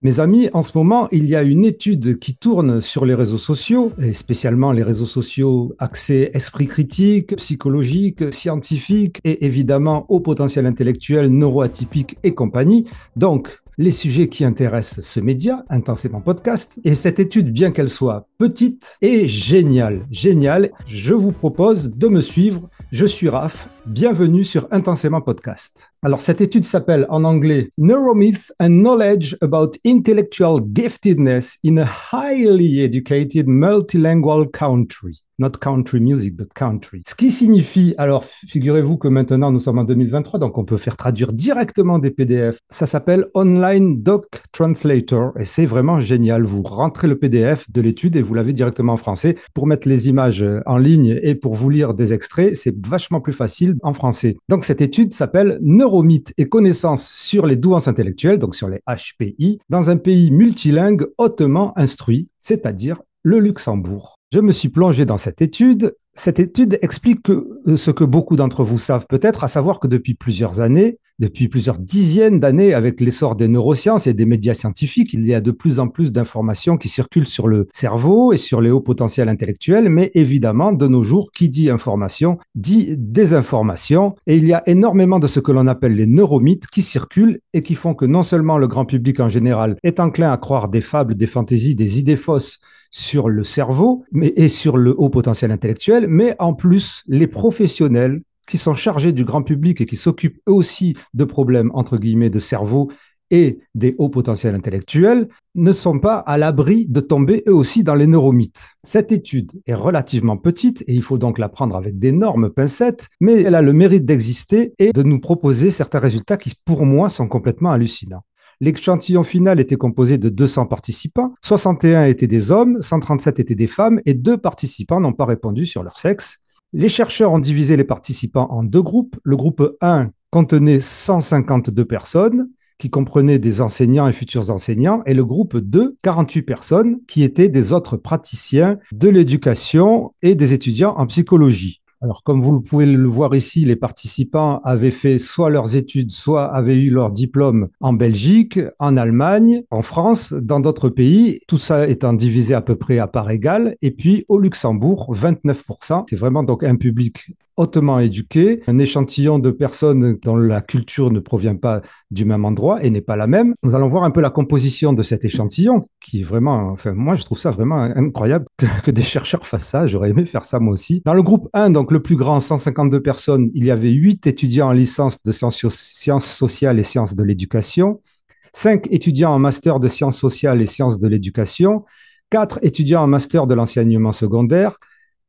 Mes amis, en ce moment, il y a une étude qui tourne sur les réseaux sociaux, et spécialement les réseaux sociaux axés esprit critique, psychologique, scientifique et évidemment au potentiel intellectuel, neuroatypique et compagnie. Donc, les sujets qui intéressent ce média, Intensément Podcast. Et cette étude, bien qu'elle soit petite, est géniale. Géniale. Je vous propose de me suivre. Je suis Raph. Bienvenue sur Intensément Podcast. Alors, cette étude s'appelle en anglais Neuromyth and Knowledge about Intellectual Giftedness in a Highly Educated Multilingual Country. Not country music, but country. Ce qui signifie, alors figurez-vous que maintenant nous sommes en 2023, donc on peut faire traduire directement des PDF. Ça s'appelle Online Doc Translator et c'est vraiment génial. Vous rentrez le PDF de l'étude et vous l'avez directement en français. Pour mettre les images en ligne et pour vous lire des extraits, c'est vachement plus facile en français. Donc cette étude s'appelle Neuromythes et connaissances sur les douances intellectuelles, donc sur les HPI, dans un pays multilingue hautement instruit, c'est-à-dire le Luxembourg. Je me suis plongé dans cette étude. Cette étude explique euh, ce que beaucoup d'entre vous savent peut-être, à savoir que depuis plusieurs années, depuis plusieurs dizaines d'années, avec l'essor des neurosciences et des médias scientifiques, il y a de plus en plus d'informations qui circulent sur le cerveau et sur les hauts potentiels intellectuels, mais évidemment, de nos jours, qui dit information dit désinformation, et il y a énormément de ce que l'on appelle les neuromythes qui circulent et qui font que non seulement le grand public en général est enclin à croire des fables, des fantaisies, des idées fausses sur le cerveau et sur le haut potentiel intellectuel, mais en plus, les professionnels qui sont chargés du grand public et qui s'occupent eux aussi de problèmes, entre guillemets, de cerveau et des hauts potentiels intellectuels ne sont pas à l'abri de tomber eux aussi dans les neuromythes. Cette étude est relativement petite et il faut donc la prendre avec d'énormes pincettes, mais elle a le mérite d'exister et de nous proposer certains résultats qui, pour moi, sont complètement hallucinants. L'échantillon final était composé de 200 participants, 61 étaient des hommes, 137 étaient des femmes et deux participants n'ont pas répondu sur leur sexe. Les chercheurs ont divisé les participants en deux groupes. Le groupe 1 contenait 152 personnes qui comprenaient des enseignants et futurs enseignants, et le groupe 2, 48 personnes qui étaient des autres praticiens de l'éducation et des étudiants en psychologie. Alors, comme vous pouvez le voir ici, les participants avaient fait soit leurs études, soit avaient eu leur diplôme en Belgique, en Allemagne, en France, dans d'autres pays, tout ça étant divisé à peu près à part égale. Et puis, au Luxembourg, 29%. C'est vraiment donc un public hautement éduqué, un échantillon de personnes dont la culture ne provient pas du même endroit et n'est pas la même. Nous allons voir un peu la composition de cet échantillon, qui est vraiment, enfin, moi, je trouve ça vraiment incroyable que, des chercheurs fassent ça. J'aurais aimé faire ça moi aussi. Dans le groupe 1, donc le plus grand, 152 personnes, il y avait 8 étudiants en licence de sciences, sociales et sciences de l'éducation, 5 étudiants en master de sciences sociales et sciences de l'éducation, 4 étudiants en master de l'enseignement secondaire,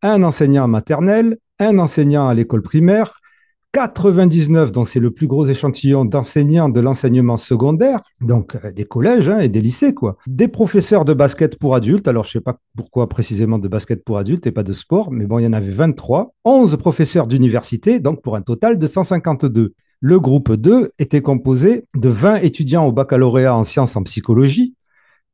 un enseignant maternel, un enseignant à l'école primaire, 99, donc c'est le plus gros échantillon d'enseignants de l'enseignement secondaire, donc euh, des collèges hein, et des lycées, quoi. Des professeurs de basket pour adultes, alors je ne sais pas pourquoi précisément de basket pour adultes et pas de sport, mais bon, il y en avait 23. 11 professeurs d'université, donc pour un total de 152. Le groupe 2 était composé de 20 étudiants au baccalauréat en sciences en psychologie,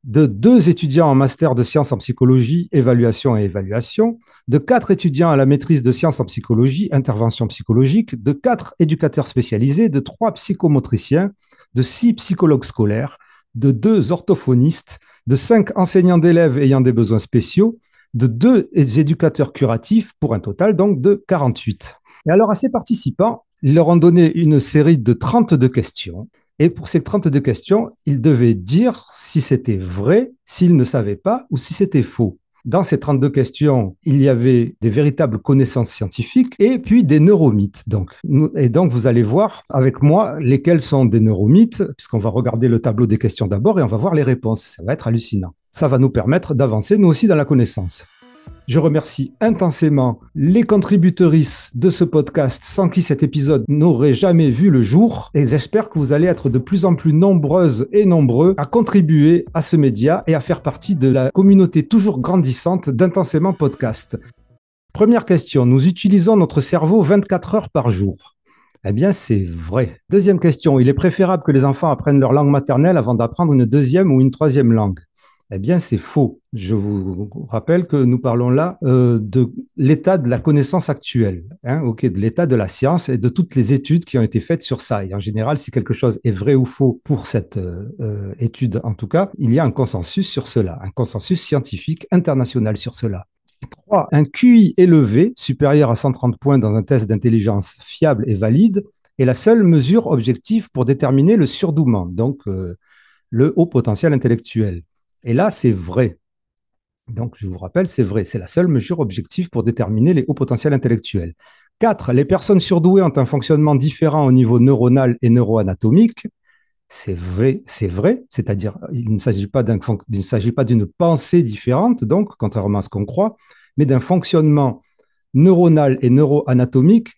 de deux étudiants en master de sciences en psychologie, évaluation et évaluation, de quatre étudiants à la maîtrise de sciences en psychologie, intervention psychologique, de quatre éducateurs spécialisés, de trois psychomotriciens, de six psychologues scolaires, de deux orthophonistes, de cinq enseignants d'élèves ayant des besoins spéciaux, de deux éducateurs curatifs, pour un total donc de 48. Et alors à ces participants, ils leur ont donné une série de 32 questions et pour ces 32 questions, il devait dire si c'était vrai, s'il ne savait pas ou si c'était faux. Dans ces 32 questions, il y avait des véritables connaissances scientifiques et puis des neuromythes. Donc. Et donc, vous allez voir avec moi lesquels sont des neuromythes, puisqu'on va regarder le tableau des questions d'abord et on va voir les réponses. Ça va être hallucinant. Ça va nous permettre d'avancer, nous aussi, dans la connaissance. Je remercie intensément les contributrices de ce podcast sans qui cet épisode n'aurait jamais vu le jour et j'espère que vous allez être de plus en plus nombreuses et nombreux à contribuer à ce média et à faire partie de la communauté toujours grandissante d'Intensément Podcast. Première question, nous utilisons notre cerveau 24 heures par jour. Eh bien, c'est vrai. Deuxième question, il est préférable que les enfants apprennent leur langue maternelle avant d'apprendre une deuxième ou une troisième langue. Eh bien, c'est faux. Je vous rappelle que nous parlons là euh, de l'état de la connaissance actuelle, hein, de l'état de la science et de toutes les études qui ont été faites sur ça. Et en général, si quelque chose est vrai ou faux pour cette euh, euh, étude, en tout cas, il y a un consensus sur cela, un consensus scientifique international sur cela. 3. Un QI élevé, supérieur à 130 points dans un test d'intelligence fiable et valide, est la seule mesure objective pour déterminer le surdouement, donc le haut potentiel intellectuel. Et là, c'est vrai. Donc, je vous rappelle, c'est vrai. C'est la seule mesure objective pour déterminer les hauts potentiels intellectuels. 4. Les personnes surdouées ont un fonctionnement différent au niveau neuronal et neuroanatomique. C'est vrai, c'est vrai. C'est-à-dire, il ne s'agit pas d'une pensée différente, donc, contrairement à ce qu'on croit, mais d'un fonctionnement neuronal et neuroanatomique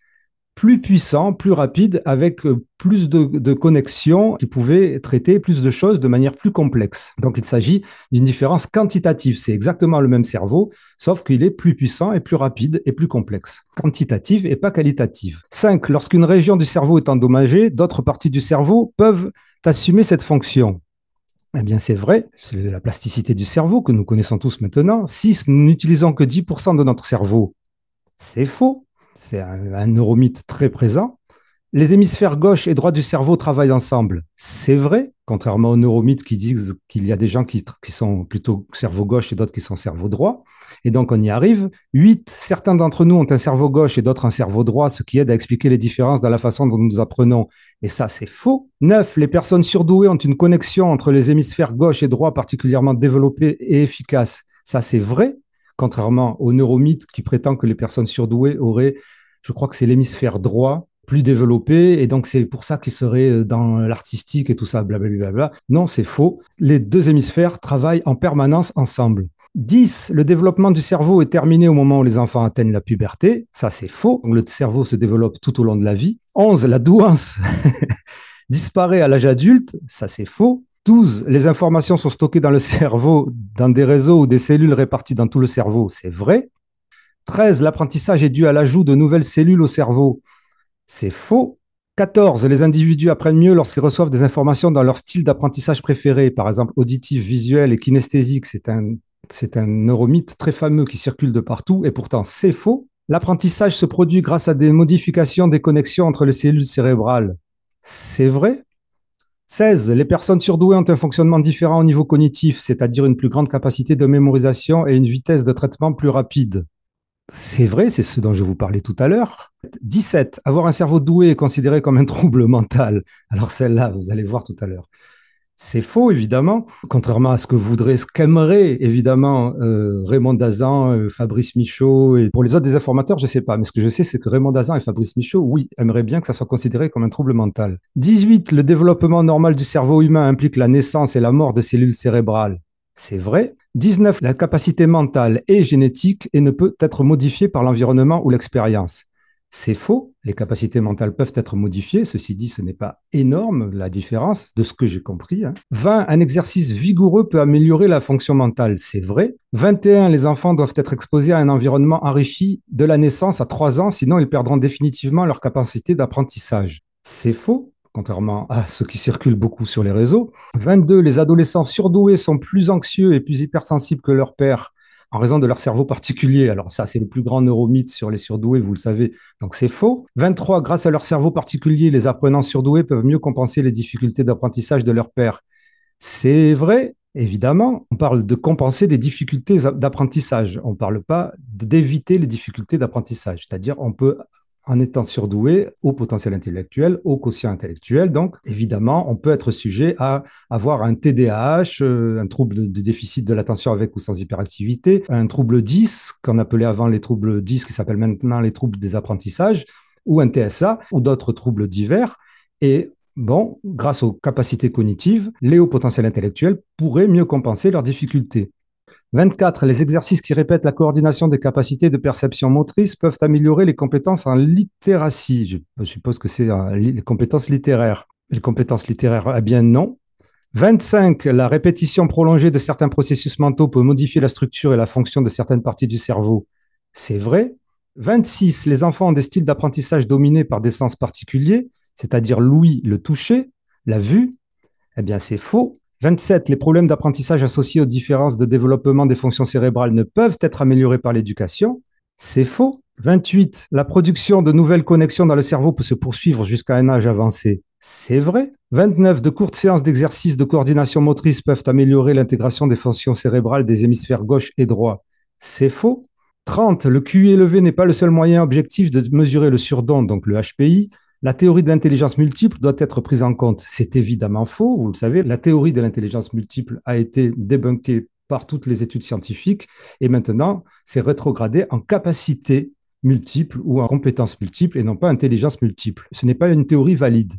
plus puissant, plus rapide, avec euh, plus de, connexions qui pouvaient traiter plus de choses de manière plus complexe. Donc il s'agit d'une différence quantitative. C'est exactement le même cerveau, sauf qu'il est plus puissant et plus rapide et plus complexe. Quantitative et pas qualitative. 5. Lorsqu'une région du cerveau est endommagée, d'autres parties du cerveau peuvent assumer cette fonction. Eh bien, c'est vrai, c'est la plasticité du cerveau que nous connaissons tous maintenant. 6. Nous n'utilisons que 10% de notre cerveau. C'est faux c'est un, neuromythe très présent. Les hémisphères gauche et droit du cerveau travaillent ensemble. C'est vrai, contrairement aux neuromythes qui disent qu'il y a des gens qui, sont plutôt cerveau gauche et d'autres qui sont cerveau droit. Et donc, on y arrive. Huit, certains d'entre nous ont un cerveau gauche et d'autres un cerveau droit, ce qui aide à expliquer les différences dans la façon dont nous apprenons. Et ça, c'est faux. Neuf, les personnes surdouées ont une connexion entre les hémisphères gauche et droit particulièrement développée et efficace. Ça, c'est vrai contrairement au neuromythe qui prétend que les personnes surdouées auraient, je crois que c'est l'hémisphère droit plus développé, et donc c'est pour ça qu'ils seraient euh, dans l'artistique et tout ça, blablabla. Non, c'est faux. Les deux hémisphères travaillent en permanence ensemble. 10. Le développement du cerveau est terminé au moment où les enfants atteignent la puberté. Ça, c'est faux. Le cerveau se développe tout au long de la vie. 11. La douance disparaît à l'âge adulte. Ça, c'est faux. 12. Les informations sont stockées dans le cerveau, dans des réseaux ou des cellules réparties dans tout le cerveau. C'est vrai. 13. L'apprentissage est dû à l'ajout de nouvelles cellules au cerveau. C'est faux. 14. Les individus apprennent mieux lorsqu'ils reçoivent des informations dans leur style d'apprentissage préféré, par exemple auditif, visuel et kinesthésique. C'est un, un neuromythe très fameux qui circule de partout et pourtant c'est faux. L'apprentissage se produit grâce à des modifications des connexions entre les cellules cérébrales. C'est vrai. 16. Les personnes surdouées ont un fonctionnement différent au niveau cognitif, c'est-à-dire une plus grande capacité de mémorisation et une vitesse de traitement plus rapide. C'est vrai, c'est ce dont je vous parlais tout à l'heure. 17. Avoir un cerveau doué est considéré comme un trouble mental. Alors celle-là, vous allez voir tout à l'heure. C'est faux, évidemment, contrairement à ce que voudrait, ce qu'aimerait évidemment euh, Raymond Dazan, euh, Fabrice Michaud, et pour les autres des informateurs, je ne sais pas, mais ce que je sais, c'est que Raymond Dazan et Fabrice Michaud, oui, aimeraient bien que ça soit considéré comme un trouble mental. 18. Le développement normal du cerveau humain implique la naissance et la mort de cellules cérébrales. C'est vrai. 19. La capacité mentale est génétique et ne peut être modifiée par l'environnement ou l'expérience. C'est faux. Les capacités mentales peuvent être modifiées. Ceci dit, ce n'est pas énorme la différence de ce que j'ai compris. 20. Hein. Un exercice vigoureux peut améliorer la fonction mentale. C'est vrai. 21. Les enfants doivent être exposés à un environnement enrichi de la naissance à 3 ans, sinon ils perdront définitivement leur capacité d'apprentissage. C'est faux contrairement à ce qui circule beaucoup sur les réseaux. 22. Les adolescents surdoués sont plus anxieux et plus hypersensibles que leurs pères en raison de leur cerveau particulier. Alors ça, c'est le plus grand neuromythe sur les surdoués, vous le savez, donc c'est faux. 23, grâce à leur cerveau particulier, les apprenants surdoués peuvent mieux compenser les difficultés d'apprentissage de leur père. C'est vrai, évidemment, on parle de compenser des difficultés d'apprentissage. On ne parle pas d'éviter les difficultés d'apprentissage. C'est-à-dire, on peut en étant surdoué au potentiel intellectuel, au quotient intellectuel. Donc, évidemment, on peut être sujet à avoir un TDAH, euh, un trouble de déficit de l'attention avec ou sans hyperactivité, un trouble 10, qu'on appelait avant les troubles 10, qui s'appellent maintenant les troubles des apprentissages, ou un TSA, ou d'autres troubles divers. Et bon, grâce aux capacités cognitives, les hauts potentiels intellectuels pourraient mieux compenser leurs difficultés. 24. Les exercices qui répètent la coordination des capacités de perception motrice peuvent améliorer les compétences en littératie. Je suppose que c'est euh, les compétences littéraires. Les compétences littéraires, eh bien non. 25. La répétition prolongée de certains processus mentaux peut modifier la structure et la fonction de certaines parties du cerveau. C'est vrai. 26. Les enfants ont des styles d'apprentissage dominés par des sens particuliers, c'est-à-dire l'ouïe, le toucher, la vue. Eh bien, c'est faux. 27. Les problèmes d'apprentissage associés aux différences de développement des fonctions cérébrales ne peuvent être améliorés par l'éducation. C'est faux. 28. La production de nouvelles connexions dans le cerveau peut se poursuivre jusqu'à un âge avancé. C'est vrai. 29. De courtes séances d'exercice de coordination motrice peuvent améliorer l'intégration des fonctions cérébrales des hémisphères gauche et droit. C'est faux. 30. Le QI élevé n'est pas le seul moyen objectif de mesurer le surdon, donc le HPI. La théorie de l'intelligence multiple doit être prise en compte. C'est évidemment faux, vous le savez. La théorie de l'intelligence multiple a été débunkée par toutes les études scientifiques et maintenant c'est rétrogradé en capacité multiple ou en compétence multiple et non pas intelligence multiple. Ce n'est pas une théorie valide.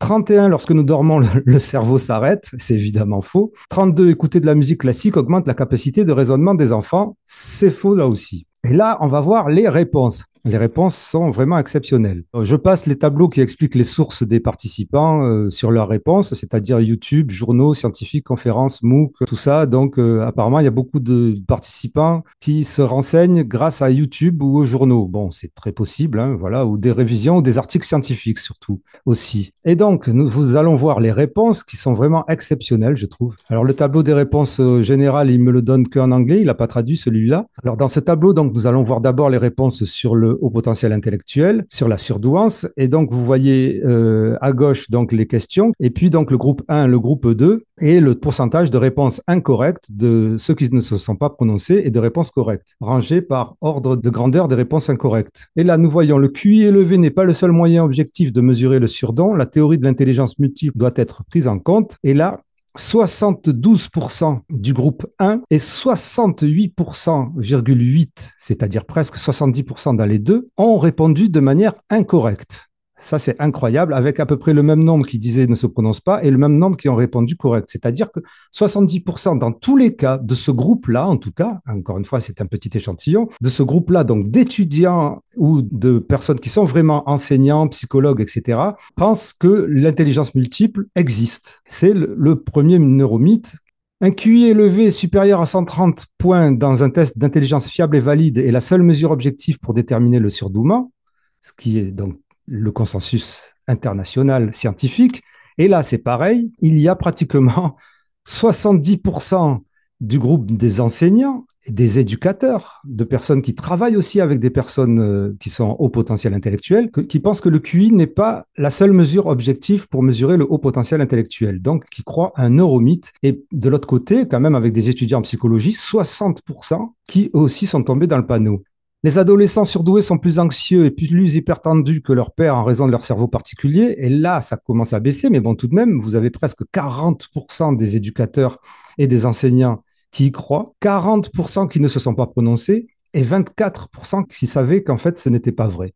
31, lorsque nous dormons, le, cerveau s'arrête. C'est évidemment faux. 32, écouter de la musique classique augmente la capacité de raisonnement des enfants. C'est faux là aussi. Et là, on va voir les réponses. Les réponses sont vraiment exceptionnelles. Je passe les tableaux qui expliquent les sources des participants euh, sur leurs réponses, c'est-à-dire YouTube, journaux, scientifiques, conférences, MOOC, tout ça. Donc, euh, apparemment, il y a beaucoup de participants qui se renseignent grâce à YouTube ou aux journaux. Bon, c'est très possible, hein, voilà, ou des révisions ou des articles scientifiques surtout aussi. Et donc, nous allons voir les réponses qui sont vraiment exceptionnelles, je trouve. Alors, le tableau des réponses euh, générales, il me le donne qu'en anglais, il n'a pas traduit celui-là. Alors, dans ce tableau, donc, nous allons voir d'abord les réponses sur le au potentiel intellectuel, sur la surdouance. Et donc, vous voyez euh, à gauche donc les questions, et puis donc le groupe 1, le groupe 2, et le pourcentage de réponses incorrectes de ceux qui ne se sont pas prononcés et de réponses correctes, rangés par ordre de grandeur des réponses incorrectes. Et là, nous voyons le QI élevé n'est pas le seul moyen objectif de mesurer le surdon. La théorie de l'intelligence multiple doit être prise en compte. Et là, 72% du groupe 1 et 68,8%, c'est-à-dire presque 70% dans les deux, ont répondu de manière incorrecte. Ça, c'est incroyable, avec à peu près le même nombre qui disaient ne se prononce pas et le même nombre qui ont répondu correct. C'est-à-dire que 70% dans tous les cas de ce groupe-là, en tout cas, encore une fois, c'est un petit échantillon, de ce groupe-là, donc d'étudiants ou de personnes qui sont vraiment enseignants, psychologues, etc., pensent que l'intelligence multiple existe. C'est le, premier neuromythe un QI élevé supérieur à 130 points dans un test d'intelligence fiable et valide est la seule mesure objective pour déterminer le surdouement, ce qui est donc le consensus international scientifique. Et là, c'est pareil, il y a pratiquement 70% du groupe des enseignants des éducateurs, de personnes qui travaillent aussi avec des personnes euh, qui sont au potentiel intellectuel, qui pensent que le QI n'est pas la seule mesure objective pour mesurer le haut potentiel intellectuel, donc qui croient à un neuromythe. Et de l'autre côté, quand même avec des étudiants en psychologie, 60% qui aussi sont tombés dans le panneau. Les adolescents surdoués sont plus anxieux et plus hypertendus que leur père en raison de leur cerveau particulier. Et là, ça commence à baisser, mais bon, tout de même, vous avez presque 40% des éducateurs et des enseignants qui y croient, 40% qui ne se sont pas prononcés et 24% qui savaient qu'en fait, ce n'était pas vrai.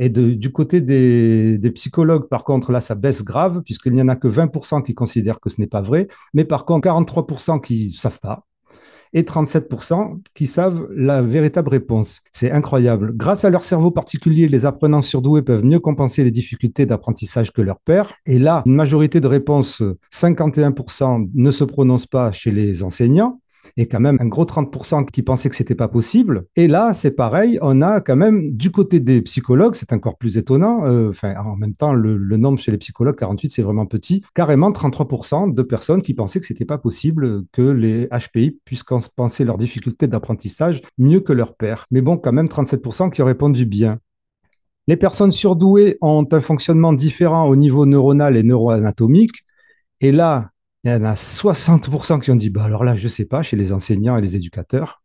Et du côté des, des, psychologues, par contre, là, ça baisse grave, puisqu'il n'y en a que 20% qui considèrent que ce n'est pas vrai, mais par contre, 43% qui ne savent pas, et 37% qui savent la véritable réponse. C'est incroyable. Grâce à leur cerveau particulier, les apprenants surdoués peuvent mieux compenser les difficultés d'apprentissage que leur père. Et là, une majorité de réponses, 51% ne se prononcent pas chez les enseignants et quand même un gros 30% qui pensaient que c'était pas possible. Et là, c'est pareil, on a quand même du côté des psychologues, c'est encore plus étonnant. Euh, enfin, en même temps, le, nombre chez les psychologues, 48, c'est vraiment petit. Carrément 33% de personnes qui pensaient que c'était pas possible que les HPI puissent penser leurs difficultés d'apprentissage mieux que leur père. Mais bon, quand même 37% qui ont répondu bien. Les personnes surdouées ont un fonctionnement différent au niveau neuronal et neuroanatomique. Et là, il y en a 60% qui ont dit, bah alors là, je ne sais pas, chez les enseignants et les éducateurs.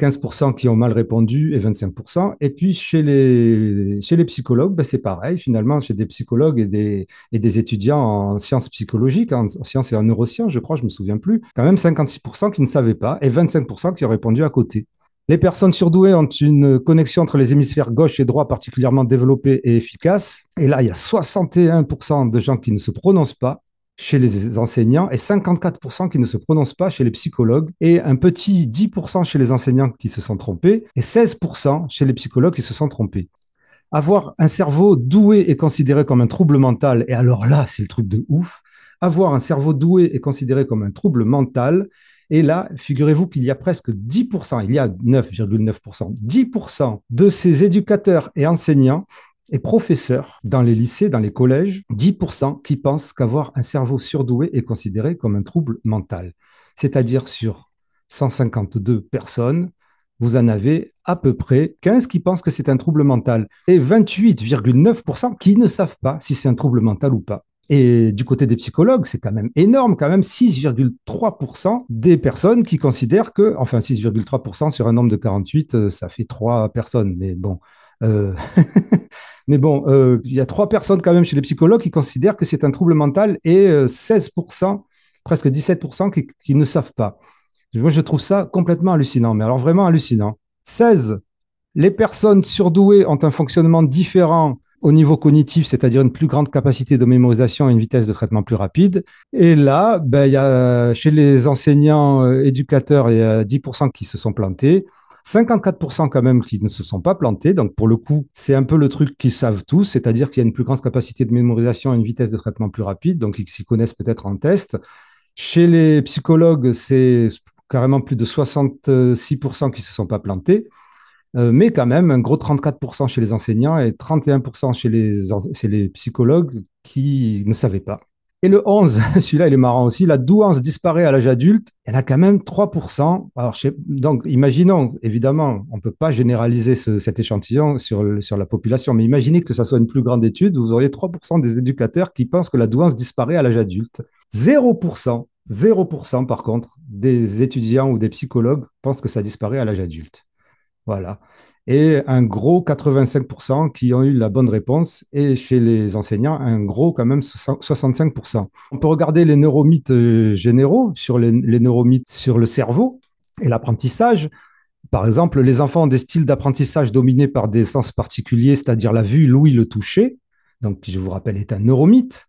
15% qui ont mal répondu et 25%. Et puis chez les, chez les psychologues, ben c'est pareil, finalement, chez des psychologues et des, et des étudiants en sciences psychologiques, en, sciences et en neurosciences, je crois, je ne me souviens plus, quand même 56% qui ne savaient pas et 25% qui ont répondu à côté. Les personnes surdouées ont une connexion entre les hémisphères gauche et droit particulièrement développée et efficace. Et là, il y a 61% de gens qui ne se prononcent pas chez les enseignants et 54% qui ne se prononcent pas chez les psychologues et un petit 10% chez les enseignants qui se sont trompés et 16% chez les psychologues qui se sont trompés. Avoir un cerveau doué est considéré comme un trouble mental et alors là, c'est le truc de ouf. Avoir un cerveau doué est considéré comme un trouble mental et là, figurez-vous qu'il y a presque 10%, il y a 9,9%, 10% de ces éducateurs et enseignants et professeurs dans les lycées, dans les collèges, 10% qui pensent qu'avoir un cerveau surdoué est considéré comme un trouble mental. C'est-à-dire sur 152 personnes, vous en avez à peu près 15 qui pensent que c'est un trouble mental et 28,9% qui ne savent pas si c'est un trouble mental ou pas. Et du côté des psychologues, c'est quand même énorme, quand même 6,3% des personnes qui considèrent que, enfin 6,3% sur un nombre de 48, euh, ça fait 3 personnes. Mais bon, euh, mais bon, euh, il y a 3 personnes quand même chez les psychologues qui considèrent que c'est un trouble mental et 16%, presque 17% qui, qui, ne savent pas. Moi, je trouve ça complètement hallucinant, mais alors vraiment hallucinant. 16, les personnes surdouées ont un fonctionnement différent au niveau cognitif, c'est-à-dire une plus grande capacité de mémorisation et une vitesse de traitement plus rapide. Et là, ben, y a, chez les enseignants euh, éducateurs, il y a 10% qui se sont plantés. 54% quand même qui ne se sont pas plantés. Donc, pour le coup, c'est un peu le truc qu'ils savent tous, c'est-à-dire qu'il y a une plus grande capacité de mémorisation et une vitesse de traitement plus rapide. Donc, ils s'y connaissent peut-être en test. Chez les psychologues, c'est carrément plus de 66% qui ne se sont pas plantés. Euh, mais quand même un gros 34% chez les enseignants et 31% chez les, chez les psychologues qui ne savaient pas. Et le 11, celui-là, il est marrant aussi, la douance disparaît à l'âge adulte, il y en a quand même 3%. Alors, donc, imaginons, évidemment, on ne peut pas généraliser cet échantillon sur, sur la population, mais imaginez que ça soit une plus grande étude, vous auriez 3% des éducateurs qui pensent que la douance disparaît à l'âge adulte. 0%, 0% par contre, des étudiants ou des psychologues pensent que ça disparaît à l'âge adulte. Voilà. Et un gros 85% qui ont eu la bonne réponse. Et chez les enseignants, un gros quand même 65%. On peut regarder les neuromythes euh, généraux sur les, neuromythes sur le cerveau et l'apprentissage. Par exemple, les enfants ont des styles d'apprentissage dominés par des sens particuliers, c'est-à-dire la vue, l'ouïe, le toucher. Donc, je vous rappelle, est un neuromythe.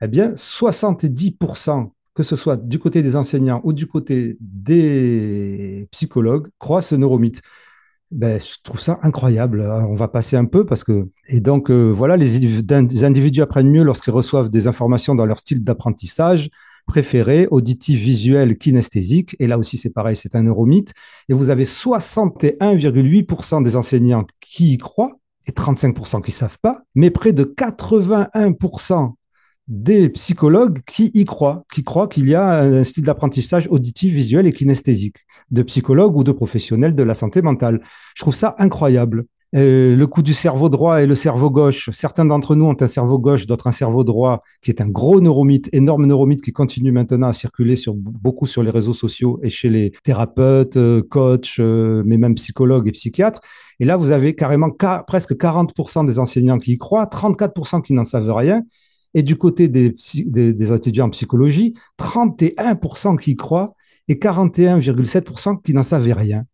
Eh bien, 70%, que ce soit du côté des enseignants ou du côté des psychologues, croient ce neuromythe ben, je trouve ça incroyable. On va passer un peu parce que. Et donc, euh, voilà, les, individus apprennent mieux lorsqu'ils reçoivent des informations dans leur style d'apprentissage préféré, auditif, visuel, kinesthésique. Et là aussi, c'est pareil, c'est un neuromythe. Et vous avez 61,8% des enseignants qui y croient et 35% qui ne savent pas, mais près de 81% des psychologues qui y croient, qui croient qu'il y a un style d'apprentissage auditif, visuel et kinesthésique, de psychologues ou de professionnels de la santé mentale. Je trouve ça incroyable. Euh, le coup du cerveau droit et le cerveau gauche. Certains d'entre nous ont un cerveau gauche, d'autres un cerveau droit, qui est un gros neuromythe, énorme neuromythe qui continue maintenant à circuler sur, beaucoup sur les réseaux sociaux et chez les thérapeutes, euh, coachs, euh, mais même psychologues et psychiatres. Et là, vous avez carrément presque 40% des enseignants qui y croient, 34% qui n'en savent rien, et du côté des, étudiants en psychologie, 31% qui croient et 41,7% qui n'en savaient rien.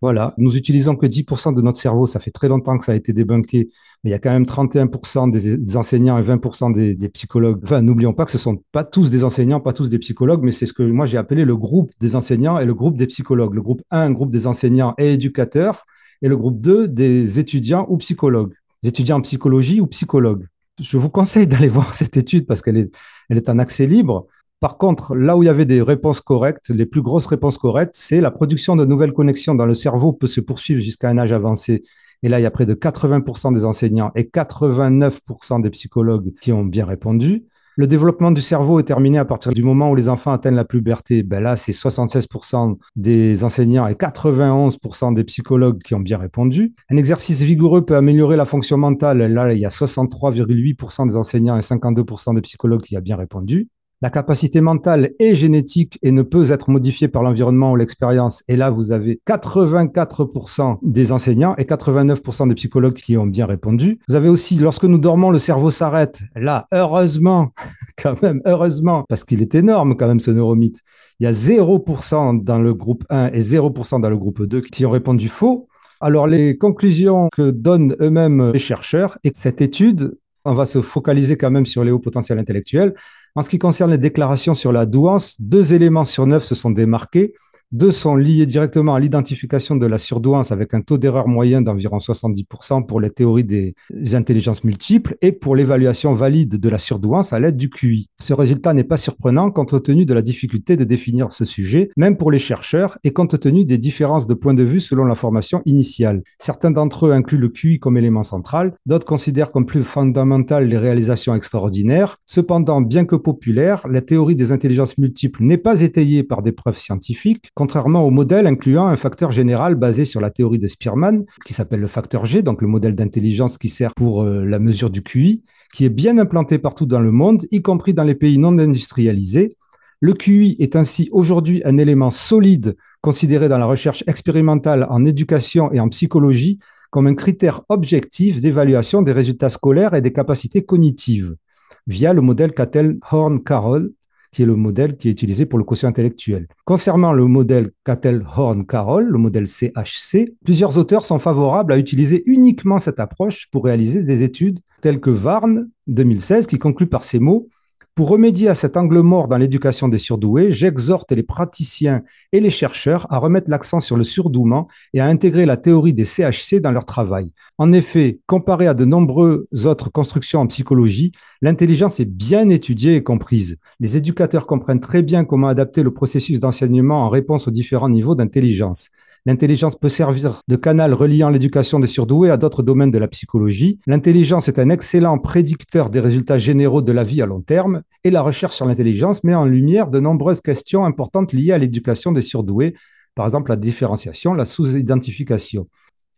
Voilà, nous utilisons que 10% de notre cerveau, ça fait très longtemps que ça a été débunké, mais il y a quand même 31% des, enseignants et 20% des, des, psychologues. Enfin, n'oublions pas que ce ne sont pas tous des enseignants, pas tous des psychologues, mais c'est ce que moi j'ai appelé le groupe des enseignants et le groupe des psychologues. Le groupe 1, groupe des enseignants et éducateurs, et le groupe 2, des étudiants ou psychologues, des étudiants en psychologie ou psychologues je vous conseille d'aller voir cette étude parce qu'elle est, elle en accès libre. Par contre, là où il y avait des réponses correctes, les plus grosses réponses correctes, c'est la production de nouvelles connexions dans le cerveau peut se poursuivre jusqu'à un âge avancé. Et là, il y a près de 80% des enseignants et 89% des psychologues qui ont bien répondu. Le développement du cerveau est terminé à partir du moment où les enfants atteignent la puberté. Ben là, c'est 76% des enseignants et 91% des psychologues qui ont bien répondu. Un exercice vigoureux peut améliorer la fonction mentale. Là, il y a 63,8% des enseignants et 52% des psychologues qui ont bien répondu. La capacité mentale est génétique et ne peut être modifiée par l'environnement ou l'expérience. Et là, vous avez 84% des enseignants et 89% des psychologues qui ont bien répondu. Vous avez aussi, lorsque nous dormons, le cerveau s'arrête. Là, heureusement, quand même, heureusement, parce qu'il est énorme quand même ce neuromythe. Il y a 0% dans le groupe 1 et 0% dans le groupe 2 qui ont répondu faux. Alors, les conclusions que donnent eux-mêmes les chercheurs et cette étude, on va se focaliser quand même sur les hauts potentiels intellectuels. En ce qui concerne les déclarations sur la douance, deux éléments sur neuf se sont démarqués. Deux sont liés directement à l'identification de la surdouance avec un taux d'erreur moyen d'environ 70% pour les théories des intelligences multiples et pour l'évaluation valide de la surdouance à l'aide du QI. Ce résultat n'est pas surprenant compte tenu de la difficulté de définir ce sujet, même pour les chercheurs, et compte tenu des différences de point de vue selon la formation initiale. Certains d'entre eux incluent le QI comme élément central, d'autres considèrent comme plus fondamentales les réalisations extraordinaires. Cependant, bien que populaire, la théorie des intelligences multiples n'est pas étayée par des preuves scientifiques, contrairement au modèle incluant un facteur général basé sur la théorie de Spearman, qui s'appelle le facteur G, donc le modèle d'intelligence qui sert pour euh, la mesure du QI, qui est bien implanté partout dans le monde, y compris dans les pays non industrialisés. Le QI est ainsi aujourd'hui un élément solide considéré dans la recherche expérimentale en éducation et en psychologie comme un critère objectif d'évaluation des résultats scolaires et des capacités cognitives via le modèle Cattell-Horn-Carroll qui est le modèle qui est utilisé pour le quotient intellectuel. Concernant le modèle Cattell-Horn-Carroll, le modèle CHC, plusieurs auteurs sont favorables à utiliser uniquement cette approche pour réaliser des études telles que Varn 2016 qui conclut par ces mots pour remédier à cet angle mort dans l'éducation des surdoués, j'exhorte les praticiens et les chercheurs à remettre l'accent sur le surdouement et à intégrer la théorie des CHC dans leur travail. En effet, comparé à de nombreuses autres constructions en psychologie, l'intelligence est bien étudiée et comprise. Les éducateurs comprennent très bien comment adapter le processus d'enseignement en réponse aux différents niveaux d'intelligence. L'intelligence peut servir de canal reliant l'éducation des surdoués à d'autres domaines de la psychologie. L'intelligence est un excellent prédicteur des résultats généraux de la vie à long terme et la recherche sur l'intelligence met en lumière de nombreuses questions importantes liées à l'éducation des surdoués, par exemple la différenciation, la sous-identification.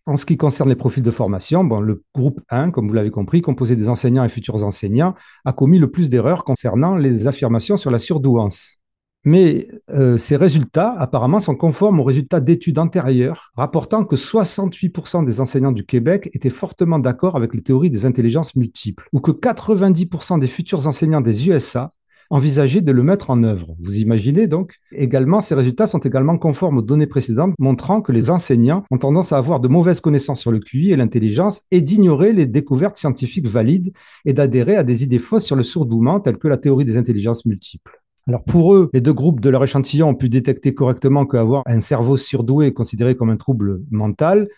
En ce qui concerne les profils de formation, bon, le groupe 1, comme vous l'avez compris, composé des enseignants et futurs enseignants, a commis le plus d'erreurs concernant les affirmations sur la surdouance. Mais euh, ces résultats, apparemment, sont conformes aux résultats d'études antérieures, rapportant que 68% des enseignants du Québec étaient fortement d'accord avec les théories des intelligences multiples, ou que 90% des futurs enseignants des USA envisageaient de le mettre en œuvre. Vous imaginez donc Également, ces résultats sont également conformes aux données précédentes, montrant que les enseignants ont tendance à avoir de mauvaises connaissances sur le QI et l'intelligence et d'ignorer les découvertes scientifiques valides et d'adhérer à des idées fausses sur le sourdouement, telles que la théorie des intelligences multiples. Alors pour eux, les deux groupes de leur échantillon ont pu détecter correctement qu'avoir un cerveau surdoué est considéré comme un trouble mental.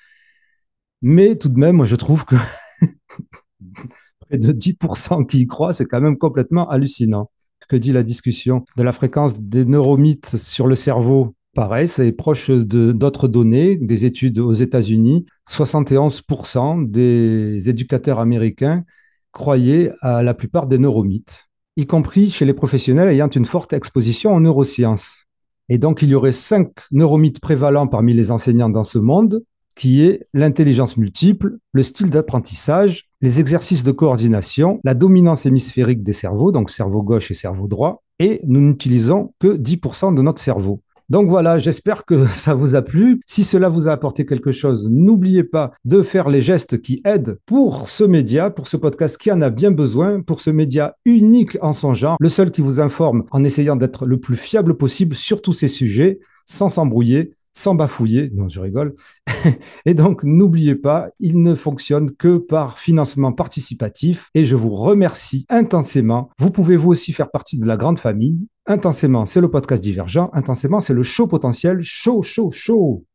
Mais tout de même, je trouve que près de 10% qui y croient, c'est quand même complètement hallucinant. Que dit la discussion de la fréquence des neuromythes sur le cerveau? Pareil, c'est proche de d'autres données, des études aux États-Unis. 71% des éducateurs américains croyaient à la plupart des neuromythes y compris chez les professionnels ayant une forte exposition aux neurosciences. Et donc, il y aurait cinq neuromythes prévalents parmi les enseignants dans ce monde, qui est l'intelligence multiple, le style d'apprentissage, les exercices de coordination, la dominance hémisphérique des cerveaux, donc cerveau gauche et cerveau droit, et nous n'utilisons que 10% de notre cerveau. Donc voilà, j'espère que ça vous a plu. Si cela vous a apporté quelque chose, n'oubliez pas de faire les gestes qui aident pour ce média, pour ce podcast qui en a bien besoin, pour ce média unique en son genre, le seul qui vous informe en essayant d'être le plus fiable possible sur tous ces sujets, sans s'embrouiller, sans bafouiller. Non, je rigole. et donc, n'oubliez pas, il ne fonctionne que par financement participatif et je vous remercie intensément. Vous pouvez vous aussi faire partie de la grande famille Intensément, c'est le podcast divergent. Intensément, c'est le show potentiel. Chaud, chaud, chaud.